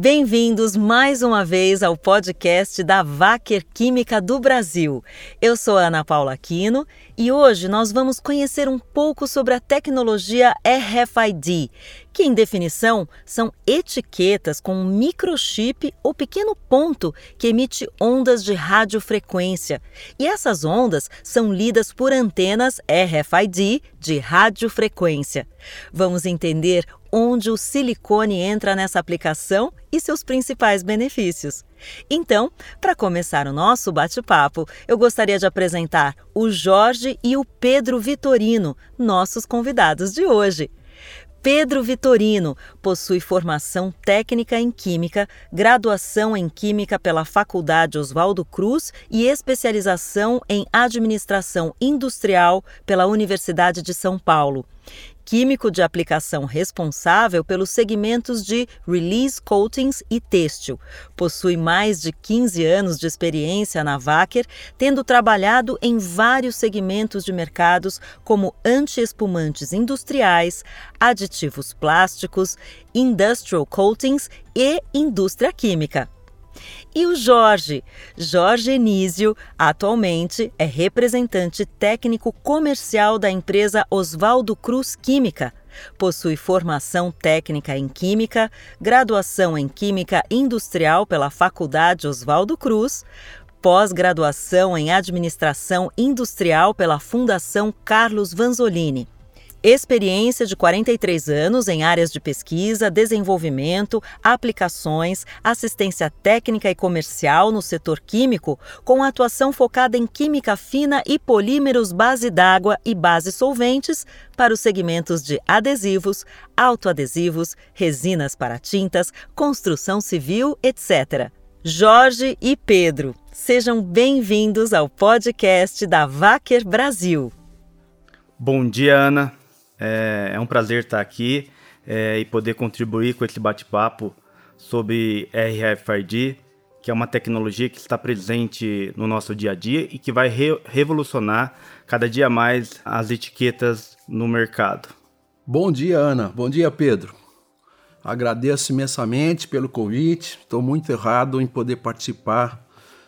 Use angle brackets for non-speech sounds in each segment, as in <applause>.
Bem-vindos mais uma vez ao podcast da Wacker Química do Brasil. Eu sou Ana Paula Aquino e hoje nós vamos conhecer um pouco sobre a tecnologia RFID, que em definição são etiquetas com um microchip ou pequeno ponto que emite ondas de radiofrequência. E essas ondas são lidas por antenas RFID de radiofrequência. Vamos entender onde o silicone entra nessa aplicação e seus principais benefícios. Então, para começar o nosso bate-papo, eu gostaria de apresentar o Jorge e o Pedro Vitorino, nossos convidados de hoje. Pedro Vitorino possui formação técnica em Química, graduação em Química pela Faculdade Oswaldo Cruz e especialização em Administração Industrial pela Universidade de São Paulo químico de aplicação responsável pelos segmentos de release coatings e têxtil. Possui mais de 15 anos de experiência na Wacker, tendo trabalhado em vários segmentos de mercados como anti-espumantes industriais, aditivos plásticos, industrial coatings e indústria química. E o Jorge? Jorge Enísio, atualmente é representante técnico comercial da empresa Oswaldo Cruz Química. Possui formação técnica em Química, graduação em Química Industrial pela Faculdade Oswaldo Cruz, pós-graduação em Administração Industrial pela Fundação Carlos Vanzolini experiência de 43 anos em áreas de pesquisa, desenvolvimento, aplicações, assistência técnica e comercial no setor químico, com atuação focada em química fina e polímeros base d'água e base solventes para os segmentos de adesivos, autoadesivos, resinas para tintas, construção civil, etc. Jorge e Pedro, sejam bem-vindos ao podcast da Wacker Brasil. Bom dia, Ana. É, é um prazer estar aqui é, e poder contribuir com esse bate-papo sobre RFID, que é uma tecnologia que está presente no nosso dia a dia e que vai re revolucionar cada dia mais as etiquetas no mercado. Bom dia, Ana. Bom dia, Pedro. Agradeço imensamente pelo convite. Estou muito errado em poder participar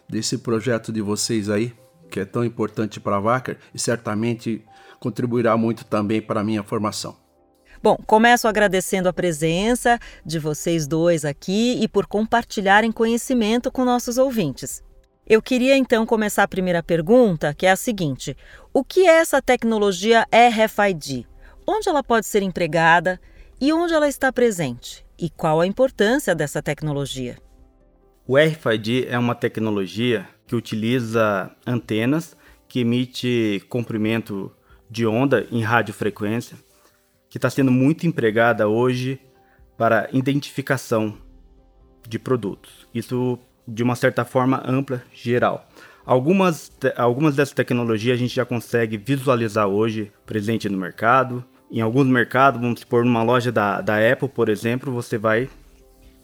desse projeto de vocês aí, que é tão importante para a Wacker e certamente contribuirá muito também para a minha formação. Bom, começo agradecendo a presença de vocês dois aqui e por compartilharem conhecimento com nossos ouvintes. Eu queria então começar a primeira pergunta, que é a seguinte: o que é essa tecnologia RFID? Onde ela pode ser empregada e onde ela está presente? E qual a importância dessa tecnologia? O RFID é uma tecnologia que utiliza antenas que emite comprimento de onda em radiofrequência, que está sendo muito empregada hoje para identificação de produtos. Isso de uma certa forma ampla, geral. Algumas, algumas dessas tecnologias a gente já consegue visualizar hoje presente no mercado. Em alguns mercados, vamos supor, numa loja da, da Apple, por exemplo, você vai,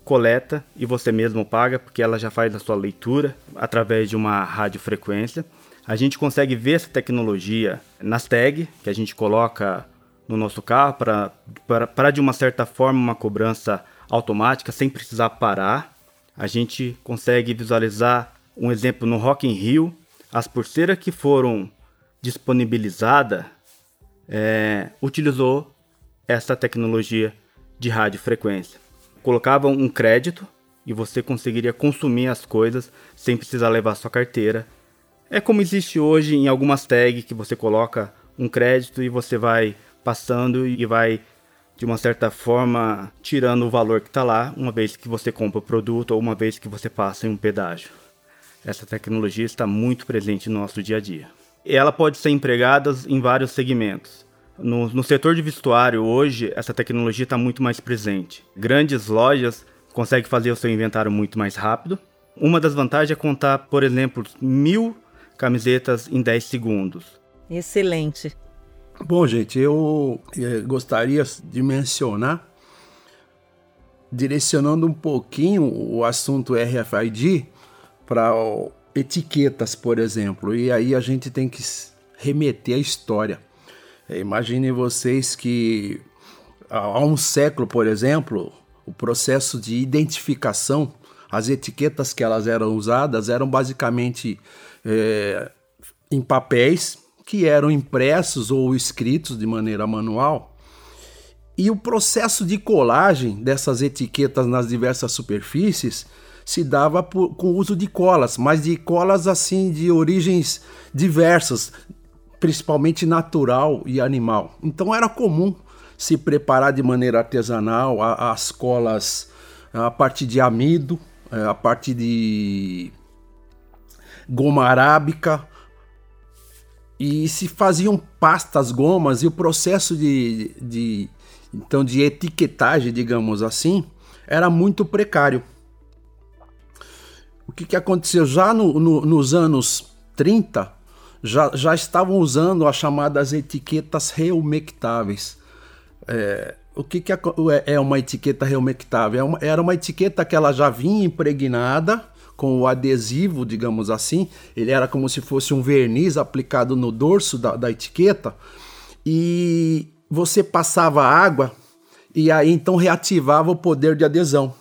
coleta e você mesmo paga, porque ela já faz a sua leitura através de uma radiofrequência. A gente consegue ver essa tecnologia nas tags que a gente coloca no nosso carro para de uma certa forma uma cobrança automática sem precisar parar. A gente consegue visualizar um exemplo no Rock in Rio, as pulseiras que foram disponibilizadas é, utilizou essa tecnologia de radiofrequência. Colocavam um crédito e você conseguiria consumir as coisas sem precisar levar sua carteira é como existe hoje em algumas tags que você coloca um crédito e você vai passando e vai de uma certa forma tirando o valor que está lá, uma vez que você compra o produto ou uma vez que você passa em um pedágio. Essa tecnologia está muito presente no nosso dia a dia. Ela pode ser empregada em vários segmentos. No, no setor de vestuário, hoje, essa tecnologia está muito mais presente. Grandes lojas conseguem fazer o seu inventário muito mais rápido. Uma das vantagens é contar, por exemplo, mil camisetas em 10 segundos. Excelente. Bom, gente, eu eh, gostaria de mencionar, direcionando um pouquinho o assunto RFID para etiquetas, por exemplo, e aí a gente tem que remeter à história. É, imaginem vocês que há um século, por exemplo, o processo de identificação, as etiquetas que elas eram usadas eram basicamente é, em papéis que eram impressos ou escritos de maneira manual. E o processo de colagem dessas etiquetas nas diversas superfícies se dava por, com o uso de colas, mas de colas assim de origens diversas, principalmente natural e animal. Então era comum se preparar de maneira artesanal as colas a partir de amido, é, a partir de goma arábica e se faziam pastas gomas e o processo de, de então de etiquetagem, digamos assim, era muito precário. O que, que aconteceu? Já no, no, nos anos 30, já, já estavam usando as chamadas etiquetas reumectáveis. É, o que, que é, é uma etiqueta reumectável? É era uma etiqueta que ela já vinha impregnada com o adesivo, digamos assim. Ele era como se fosse um verniz aplicado no dorso da, da etiqueta. E você passava água e aí então reativava o poder de adesão.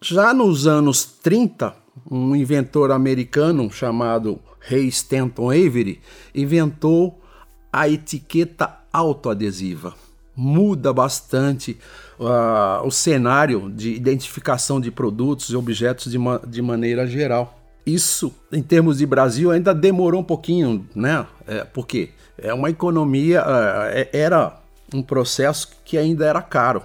Já nos anos 30, um inventor americano chamado Ray Stanton Avery inventou a etiqueta autoadesiva. Muda bastante uh, o cenário de identificação de produtos e objetos de, ma de maneira geral. Isso, em termos de Brasil, ainda demorou um pouquinho, né? É, porque é uma economia, uh, era um processo que ainda era caro.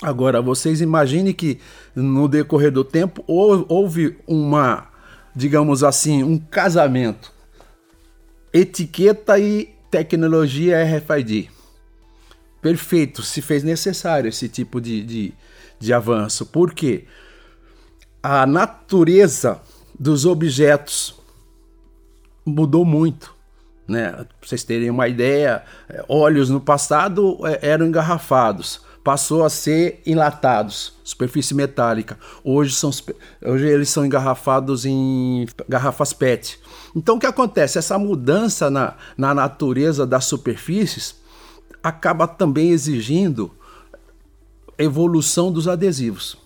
Agora, vocês imaginem que no decorrer do tempo houve uma, digamos assim, um casamento. Etiqueta e tecnologia RFID. Perfeito, se fez necessário esse tipo de, de, de avanço. Porque a natureza dos objetos mudou muito. Né? Vocês terem uma ideia, é, óleos no passado é, eram engarrafados passou a ser enlatados, superfície metálica. Hoje, são, hoje eles são engarrafados em garrafas PET. Então o que acontece? Essa mudança na, na natureza das superfícies acaba também exigindo evolução dos adesivos.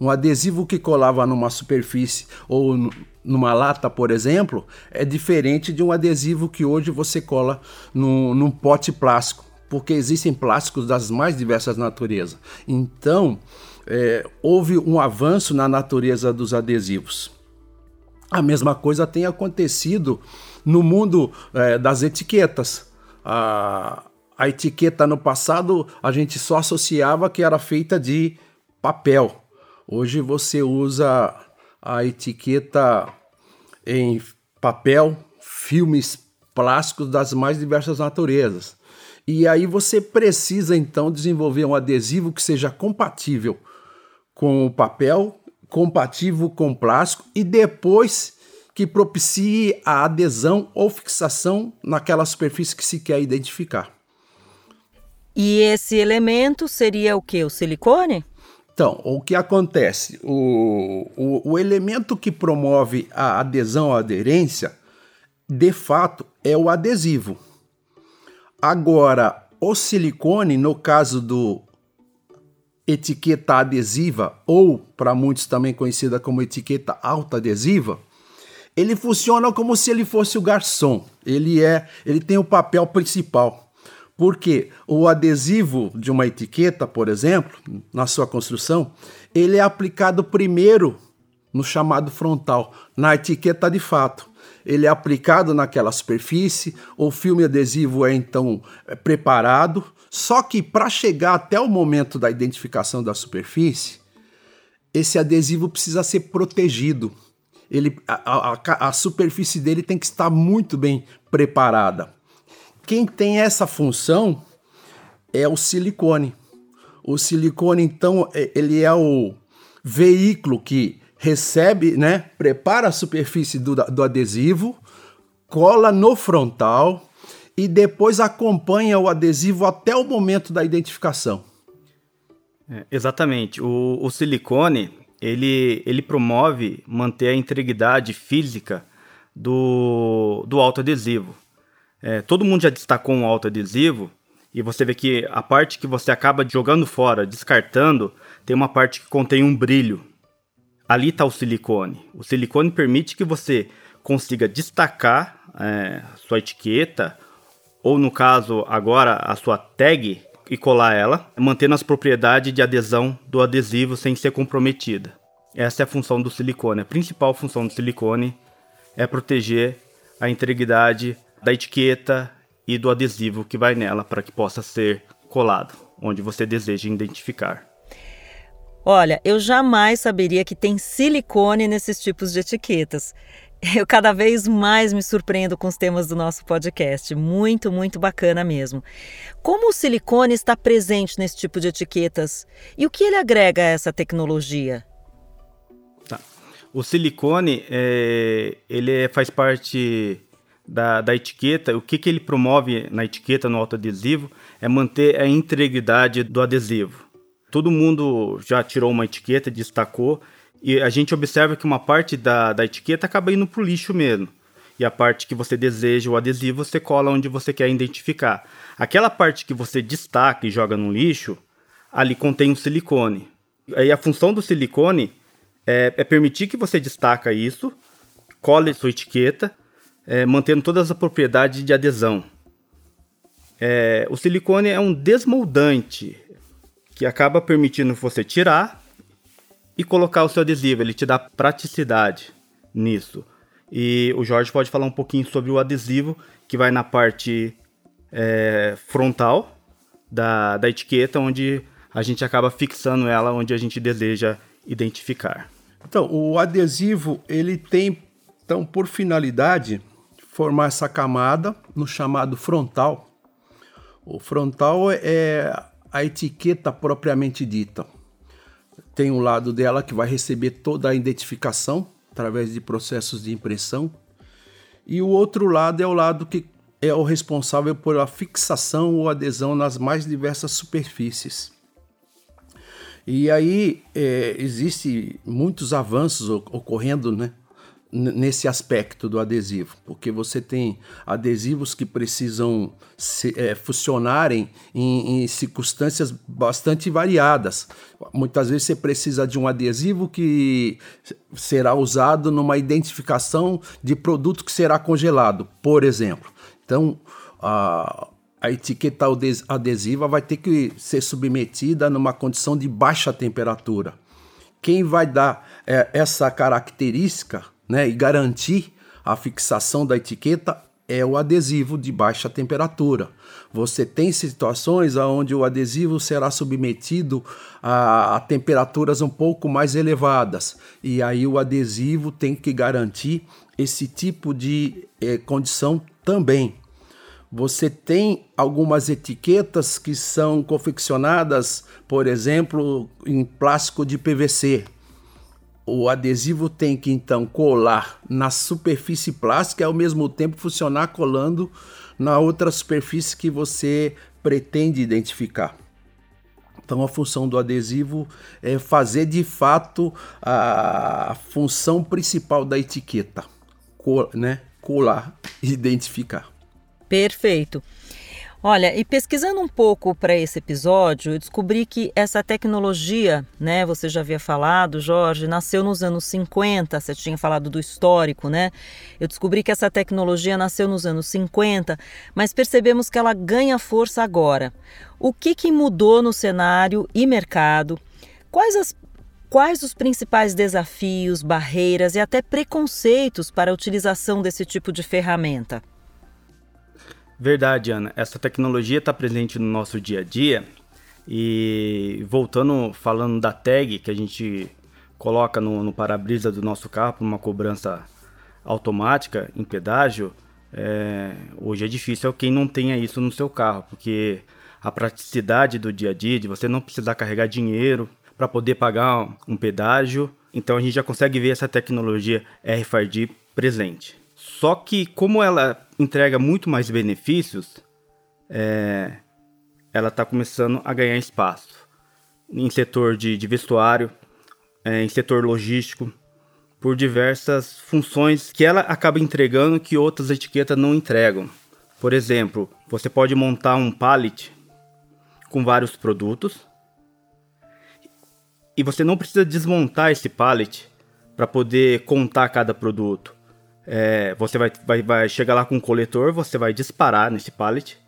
Um adesivo que colava numa superfície ou numa lata, por exemplo, é diferente de um adesivo que hoje você cola no, num pote plástico porque existem plásticos das mais diversas naturezas. Então, é, houve um avanço na natureza dos adesivos. A mesma coisa tem acontecido no mundo é, das etiquetas. A etiqueta no passado a gente só associava que era feita de papel. Hoje você usa a etiqueta em papel, filmes plásticos das mais diversas naturezas. E aí você precisa então desenvolver um adesivo que seja compatível com o papel, compatível com plástico e depois que propicie a adesão ou fixação naquela superfície que se quer identificar. E esse elemento seria o que? O silicone? Então, o que acontece? O, o, o elemento que promove a adesão ou aderência, de fato, é o adesivo. Agora, o silicone, no caso do etiqueta adesiva, ou para muitos também conhecida como etiqueta autoadesiva, ele funciona como se ele fosse o garçom. Ele é, ele tem o papel principal. Porque o adesivo de uma etiqueta, por exemplo, na sua construção, ele é aplicado primeiro no chamado frontal, na etiqueta de fato ele é aplicado naquela superfície, o filme adesivo é então é, preparado, só que para chegar até o momento da identificação da superfície, esse adesivo precisa ser protegido. Ele, a, a, a superfície dele tem que estar muito bem preparada. Quem tem essa função é o silicone. O silicone, então, é, ele é o veículo que recebe, né, prepara a superfície do, do adesivo, cola no frontal e depois acompanha o adesivo até o momento da identificação. É, exatamente. O, o, silicone ele, ele promove manter a integridade física do, do autoadesivo. É, todo mundo já destacou um autoadesivo e você vê que a parte que você acaba jogando fora, descartando, tem uma parte que contém um brilho. Ali está o silicone. O silicone permite que você consiga destacar é, sua etiqueta, ou no caso agora a sua tag, e colar ela, mantendo as propriedades de adesão do adesivo sem ser comprometida. Essa é a função do silicone. A principal função do silicone é proteger a integridade da etiqueta e do adesivo que vai nela para que possa ser colado onde você deseja identificar. Olha, eu jamais saberia que tem silicone nesses tipos de etiquetas. <laughs> Eu cada vez mais me surpreendo com os temas do nosso podcast. Muito, muito bacana mesmo. Como o silicone está presente nesse tipo de etiquetas e o que ele agrega a essa tecnologia? Tá. O silicone é, ele é, faz parte da, da etiqueta. O que, que ele promove na etiqueta, no autoadesivo, é manter a integridade do adesivo. Todo mundo já tirou uma etiqueta, destacou e a gente observa que uma parte da, da etiqueta acaba indo para o lixo mesmo. E a parte que você deseja o adesivo, você cola onde você quer identificar. Aquela parte que você destaca e joga no lixo, ali contém o silicone. Aí a função do silicone é, é permitir que você destaca isso, cole sua etiqueta, é, mantendo todas as propriedades de adesão. É, o silicone é um desmoldante que acaba permitindo você tirar e colocar o seu adesivo. Ele te dá praticidade nisso. E o Jorge pode falar um pouquinho sobre o adesivo, que vai na parte é, frontal da, da etiqueta, onde a gente acaba fixando ela onde a gente deseja identificar. Então, o adesivo ele tem, então, por finalidade, formar essa camada no chamado frontal. O frontal é a etiqueta propriamente dita tem um lado dela que vai receber toda a identificação através de processos de impressão, e o outro lado é o lado que é o responsável pela fixação ou adesão nas mais diversas superfícies. E aí é, existe muitos avanços ocorrendo, né? Nesse aspecto do adesivo, porque você tem adesivos que precisam se, é, funcionarem em, em, circunstâncias bastante variadas. Muitas vezes você precisa de um adesivo que será usado numa identificação de produto que será congelado, por exemplo. Então, a, a etiqueta adesiva vai ter que ser submetida numa condição de baixa temperatura. Quem vai dar é, essa característica né, e garantir a fixação da etiqueta é o adesivo de baixa temperatura. Você tem situações onde o adesivo será submetido a, a, temperaturas um pouco mais elevadas, e aí o adesivo tem que garantir esse tipo de eh, condição também. Você tem algumas etiquetas que são confeccionadas, por exemplo, em plástico de PVC o adesivo tem que então colar na superfície plástica e ao mesmo tempo funcionar colando na outra superfície que você pretende identificar. Então a função do adesivo é fazer de fato a função principal da etiqueta, né? colar identificar. Perfeito. Olha, e pesquisando um pouco para esse episódio, eu descobri que essa tecnologia, né, você já havia falado, Jorge, nasceu nos anos 50, você tinha falado do histórico, né? Eu descobri que essa tecnologia nasceu nos anos 50, mas percebemos que ela ganha força agora. O que, que mudou no cenário e mercado? Quais as Quais os principais desafios, barreiras e até preconceitos para a utilização desse tipo de ferramenta? Verdade, Ana. Essa tecnologia está presente no nosso dia a dia. E voltando, falando da tag que a gente coloca no, no para-brisa do nosso carro para uma cobrança automática em pedágio, é, hoje é difícil quem não tenha isso no seu carro, porque a praticidade do dia a dia, de você não precisar carregar dinheiro para poder pagar um pedágio, então a gente já consegue ver essa tecnologia RFID presente. Só que como ela entrega muito mais benefícios, é, ela está começando a ganhar espaço em setor de, de vestuário, é, em setor logístico, por diversas funções que ela acaba entregando que outras etiquetas não entregam. Por exemplo, você pode montar um pallet com vários produtos. E você não precisa desmontar esse pallet para poder contar cada produto. É, você vai, vai, vai chegar lá com um coletor, você vai disparar nesse pallet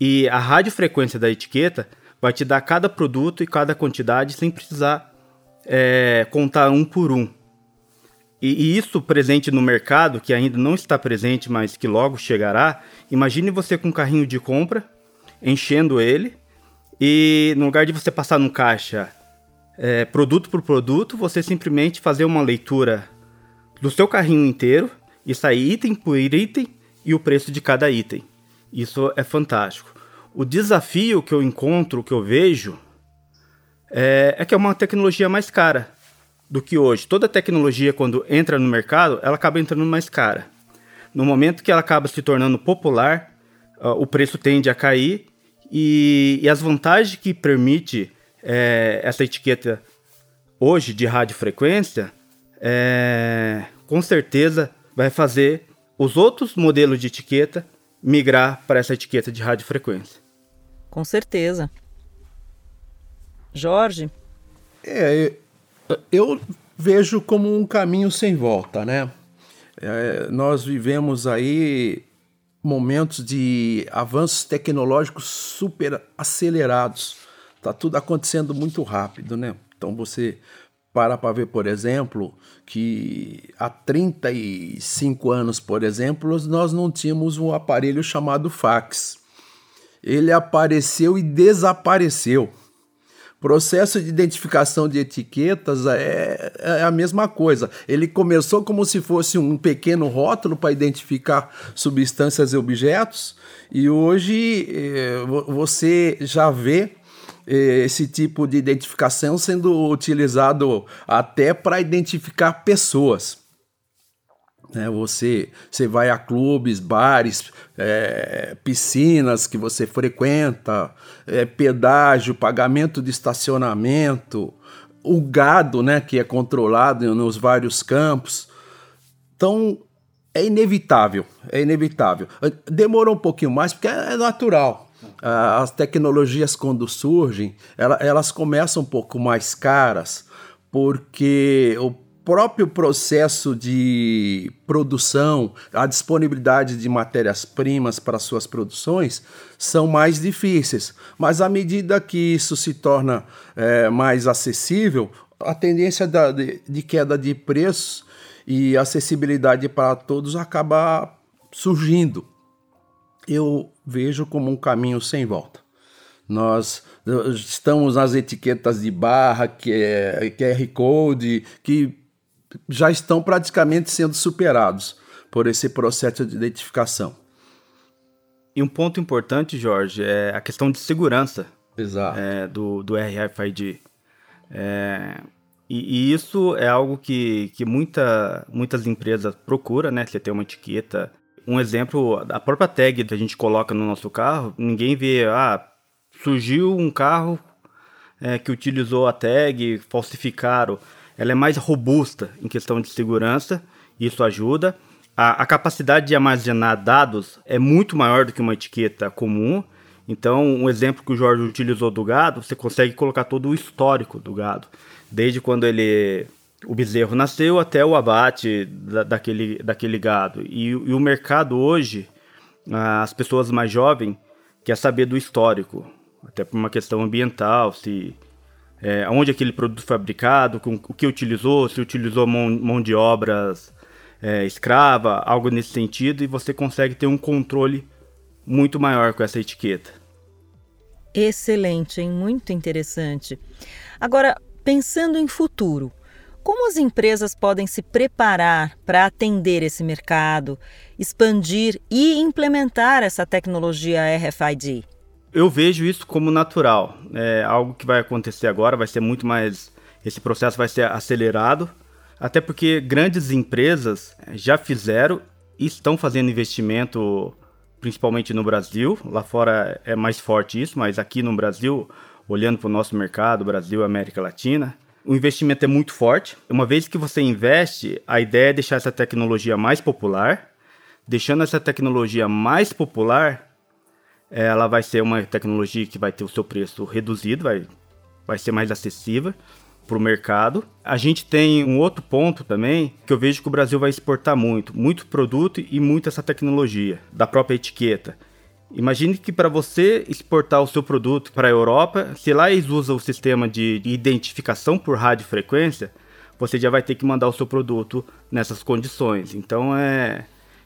e a radiofrequência da etiqueta vai te dar cada produto e cada quantidade sem precisar é, contar um por um. E, e, isso presente no mercado, que ainda não está presente, mas que logo chegará. Imagine você com um carrinho de compra, enchendo ele, e no lugar de você passar no caixa é, produto por produto, você simplesmente fazer uma leitura do seu carrinho inteiro e sair item por item e o preço de cada item. Isso é fantástico. O desafio que eu encontro, que eu vejo, é, é que é uma tecnologia mais cara do que hoje. Toda tecnologia, quando entra no mercado, ela acaba entrando mais cara. No momento que ela acaba se tornando popular, uh, o preço tende a cair e, e as vantagens que permite é, essa etiqueta hoje de radiofrequência é, com certeza vai fazer os outros modelos de etiqueta migrar para essa etiqueta de radiofrequência. Com certeza. Jorge? É, eu vejo como um caminho sem volta, né? É, nós vivemos aí momentos de avanços tecnológicos super acelerados. Tá tudo acontecendo muito rápido, né? Então você para para ver, por exemplo, que há 35 anos, por exemplo, nós não tínhamos um aparelho chamado fax. Ele apareceu e desapareceu. Processo de identificação de etiquetas é, é, a mesma coisa. Ele começou como se fosse um pequeno rótulo para identificar substâncias e objetos, e hoje eh, você já vê esse tipo de identificação sendo utilizado até para identificar pessoas. É, você, você vai a clubes, bares, é, piscinas que você frequenta, é, pedágio, pagamento de estacionamento, o gado né, que é controlado nos vários campos. Então, é inevitável, é inevitável. Demorou um pouquinho mais porque é natural. Ah, as tecnologias, quando surgem, elas começam um pouco mais caras, porque o próprio processo de produção, a disponibilidade de matérias-primas para suas produções são mais difíceis. Mas à medida que isso se torna é, mais acessível, a tendência da, de, de queda de preços e acessibilidade para todos acaba surgindo eu vejo como um caminho sem volta. Nós estamos nas etiquetas de barra, que é QR Code, que já estão praticamente sendo superados por esse processo de identificação. E um ponto importante, Jorge, é a questão de segurança Exato. É, do, do RFID. É, e, e, isso é algo que, que muita, muitas empresas procuram, né? Você ter uma etiqueta um exemplo, a própria tag que a gente coloca no nosso carro, ninguém vê, ah, surgiu um carro é, que utilizou a tag, falsificaram. Ela é mais robusta em questão de segurança, isso ajuda. A, a capacidade de armazenar dados é muito maior do que uma etiqueta comum. Então, um exemplo que o Jorge utilizou do gado, você consegue colocar todo o histórico do gado, desde quando ele o bezerro nasceu até o abate da, daquele, daquele gado. E, e, o mercado hoje, as pessoas mais jovens, quer saber do histórico, até por uma questão ambiental, se é, onde aquele produto foi fabricado, com, o que utilizou, se utilizou mão, mão de obras é, escrava, algo nesse sentido, e você consegue ter um controle muito maior com essa etiqueta. Excelente, hein? muito interessante. Agora, pensando em futuro, como as empresas podem se preparar para atender esse mercado, expandir e implementar essa tecnologia RFID? Eu vejo isso como natural. É algo que vai acontecer agora, vai ser muito mais. Esse processo vai ser acelerado, até porque grandes empresas já fizeram e estão fazendo investimento, principalmente no Brasil. Lá fora é mais forte isso, mas aqui no Brasil, olhando para o nosso mercado, Brasil e América Latina, o investimento é muito forte. Uma vez que você investe, a ideia é deixar essa tecnologia mais popular. Deixando essa tecnologia mais popular, ela vai ser uma tecnologia que vai ter o seu preço reduzido, vai, vai ser mais acessível para o mercado. A gente tem um outro ponto também que eu vejo que o Brasil vai exportar muito, muito produto e muito essa tecnologia da própria etiqueta. Imagine que para você exportar o seu produto para a Europa, se lá eles usam o sistema de identificação por radiofrequência, você já vai ter que mandar o seu produto nessas condições. Então é,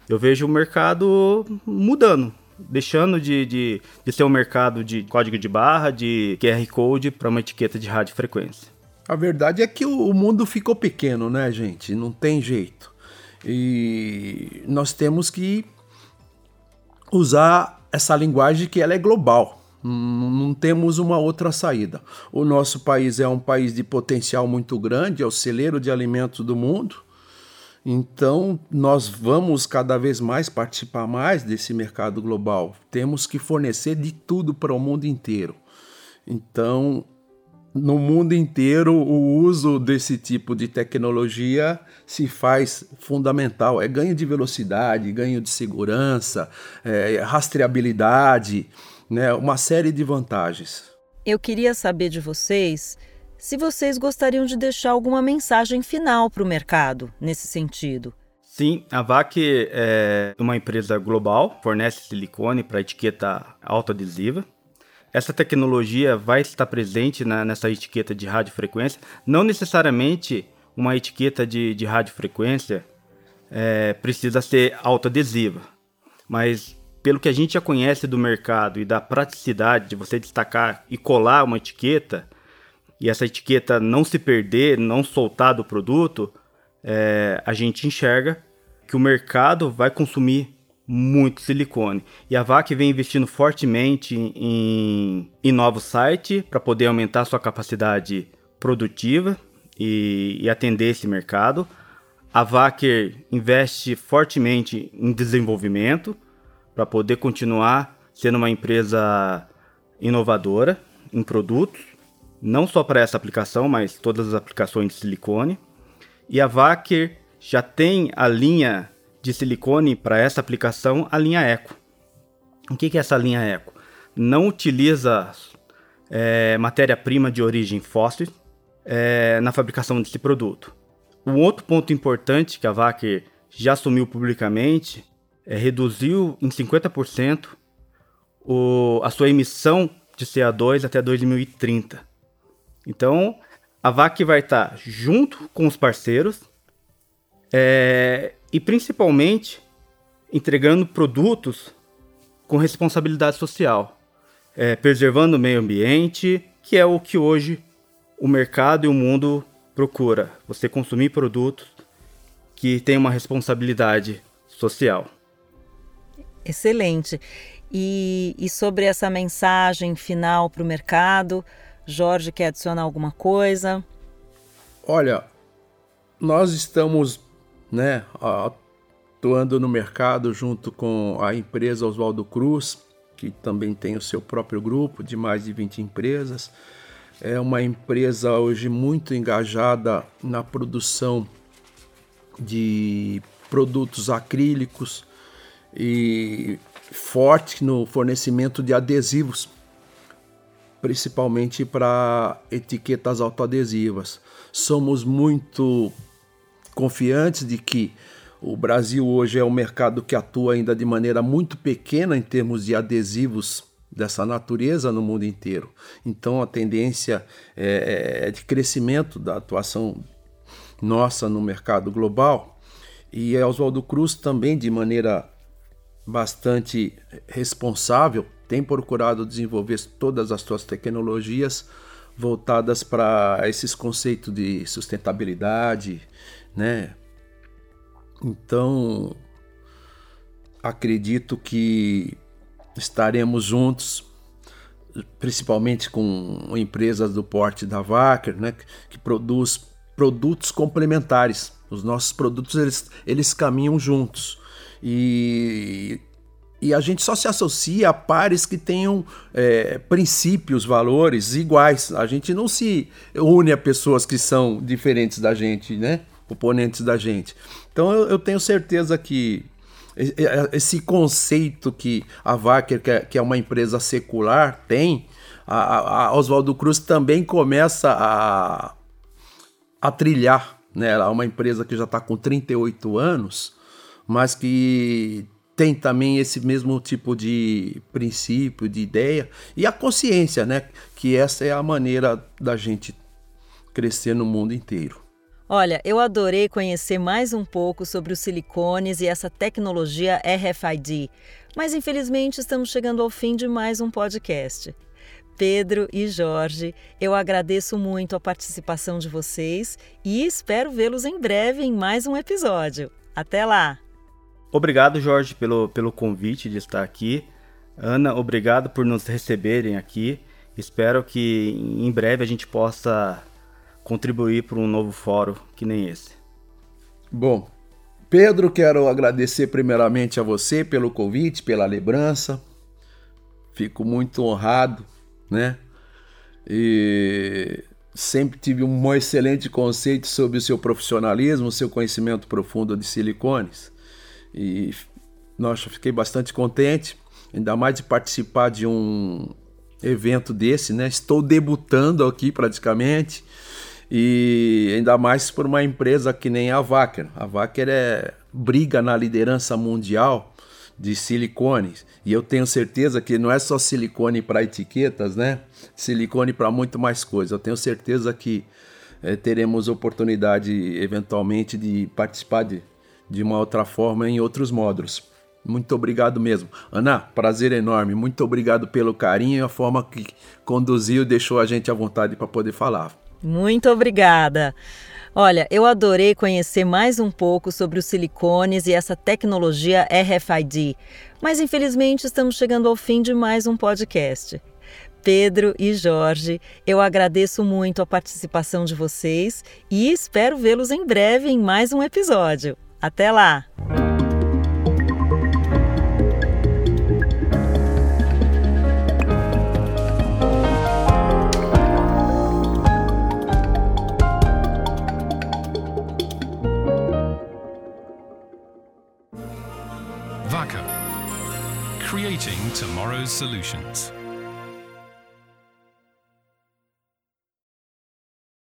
eu vejo o mercado mudando, deixando de, de, de ser um mercado de código de barra, de QR Code para uma etiqueta de radiofrequência. A verdade é que o mundo ficou pequeno, né, gente? Não tem jeito. E nós temos que usar essa linguagem que ela é global. Não temos uma outra saída. O nosso país é um país de potencial muito grande, é o celeiro de alimentos do mundo. Então, nós vamos cada vez mais participar mais desse mercado global. Temos que fornecer de tudo para o mundo inteiro. Então, no mundo inteiro, o uso desse tipo de tecnologia se faz fundamental. É ganho de velocidade, ganho de segurança, é, rastreabilidade, né, uma série de vantagens. Eu queria saber de vocês se vocês gostariam de deixar alguma mensagem final para o mercado nesse sentido. Sim, a VAC é uma empresa global, fornece silicone para etiqueta autoadesiva essa tecnologia vai estar presente na, nessa etiqueta de radiofrequência, não necessariamente uma etiqueta de, de radiofrequência é, precisa ser autoadesiva, mas pelo que a gente já conhece do mercado e da praticidade de você destacar e colar uma etiqueta, e essa etiqueta não se perder, não soltar do produto, é, a gente enxerga que o mercado vai consumir muito silicone. E a VAC vem investindo fortemente em, em novos sites para poder aumentar sua capacidade produtiva e, e, atender esse mercado. A VAC investe fortemente em desenvolvimento para poder continuar sendo uma empresa inovadora em produtos, não só para essa aplicação, mas todas as aplicações de silicone. E a VAC já tem a linha de silicone para essa aplicação a linha Eco. O que, que é essa linha Eco? Não utiliza é, matéria-prima de origem fóssil é, na fabricação desse produto. Um outro ponto importante que a VAC já assumiu publicamente é reduziu em 50% o, a sua emissão de CO2 até 2030. Então, a VAC vai estar junto com os parceiros é, e principalmente entregando produtos com responsabilidade social, é, preservando o meio ambiente, que é o que hoje o mercado e o mundo procura. Você consumir produtos que têm uma responsabilidade social. Excelente. E, e sobre essa mensagem final para o mercado, Jorge quer adicionar alguma coisa? Olha, nós estamos né, atuando no mercado junto com a empresa Oswaldo Cruz, que também tem o seu próprio grupo de mais de 20 empresas. É uma empresa hoje muito engajada na produção de produtos acrílicos e forte no fornecimento de adesivos, principalmente para etiquetas autoadesivas. Somos muito confiantes de que o Brasil hoje é um mercado que atua ainda de maneira muito pequena em termos de adesivos dessa natureza no mundo inteiro. Então a tendência é, é de crescimento da atuação nossa no mercado global. E Oswaldo Cruz também, de maneira bastante responsável, tem procurado desenvolver todas as suas tecnologias voltadas para esses conceitos de sustentabilidade, né? Então, acredito que estaremos juntos, principalmente com empresas do porte da Wacker, né, que produz produtos complementares. Os nossos produtos eles, eles caminham juntos e, e a gente só se associa a pares que tenham é, princípios, valores iguais. A gente não se une a pessoas que são diferentes da gente, né? Oponentes da gente. Então eu, eu tenho certeza que esse conceito que a Wacker, é, que é uma empresa secular, tem, a, a Oswaldo Cruz também começa a, a trilhar. Né? Ela é uma empresa que já está com 38 anos, mas que tem também esse mesmo tipo de princípio, de ideia e a consciência, né? Que essa é a maneira da gente crescer no mundo inteiro. Olha, eu adorei conhecer mais um pouco sobre os silicones e essa tecnologia RFID, mas infelizmente estamos chegando ao fim de mais um podcast. Pedro e Jorge, eu agradeço muito a participação de vocês e espero vê-los em breve em mais um episódio. Até lá! Obrigado, Jorge, pelo, pelo convite de estar aqui. Ana, obrigado por nos receberem aqui. Espero que em breve a gente possa contribuir para um novo fórum que nem esse. Bom, Pedro, quero agradecer primeiramente a você pelo convite, pela lembrança. Fico muito honrado, né? E sempre tive um excelente conceito sobre o seu profissionalismo, o seu conhecimento profundo de silicones. E nossa, fiquei bastante contente, ainda mais de participar de um evento desse, né? Estou debutando aqui praticamente e ainda mais por uma empresa que nem a Wacker. A Wacker é briga na liderança mundial de silicones e eu tenho certeza que não é só silicone para etiquetas, né? Silicone para muito mais coisas. Eu tenho certeza que é, teremos oportunidade eventualmente de participar de, de uma outra forma em outros módulos. Muito obrigado mesmo. Ana, prazer enorme. Muito obrigado pelo carinho e a forma que conduziu e deixou a gente à vontade para poder falar. Muito obrigada. Olha, eu adorei conhecer mais um pouco sobre os silicones e essa tecnologia RFID, mas infelizmente estamos chegando ao fim de mais um podcast. Pedro e Jorge, eu agradeço muito a participação de vocês e espero vê-los em breve em mais um episódio. Até lá! Creating tomorrow's solutions.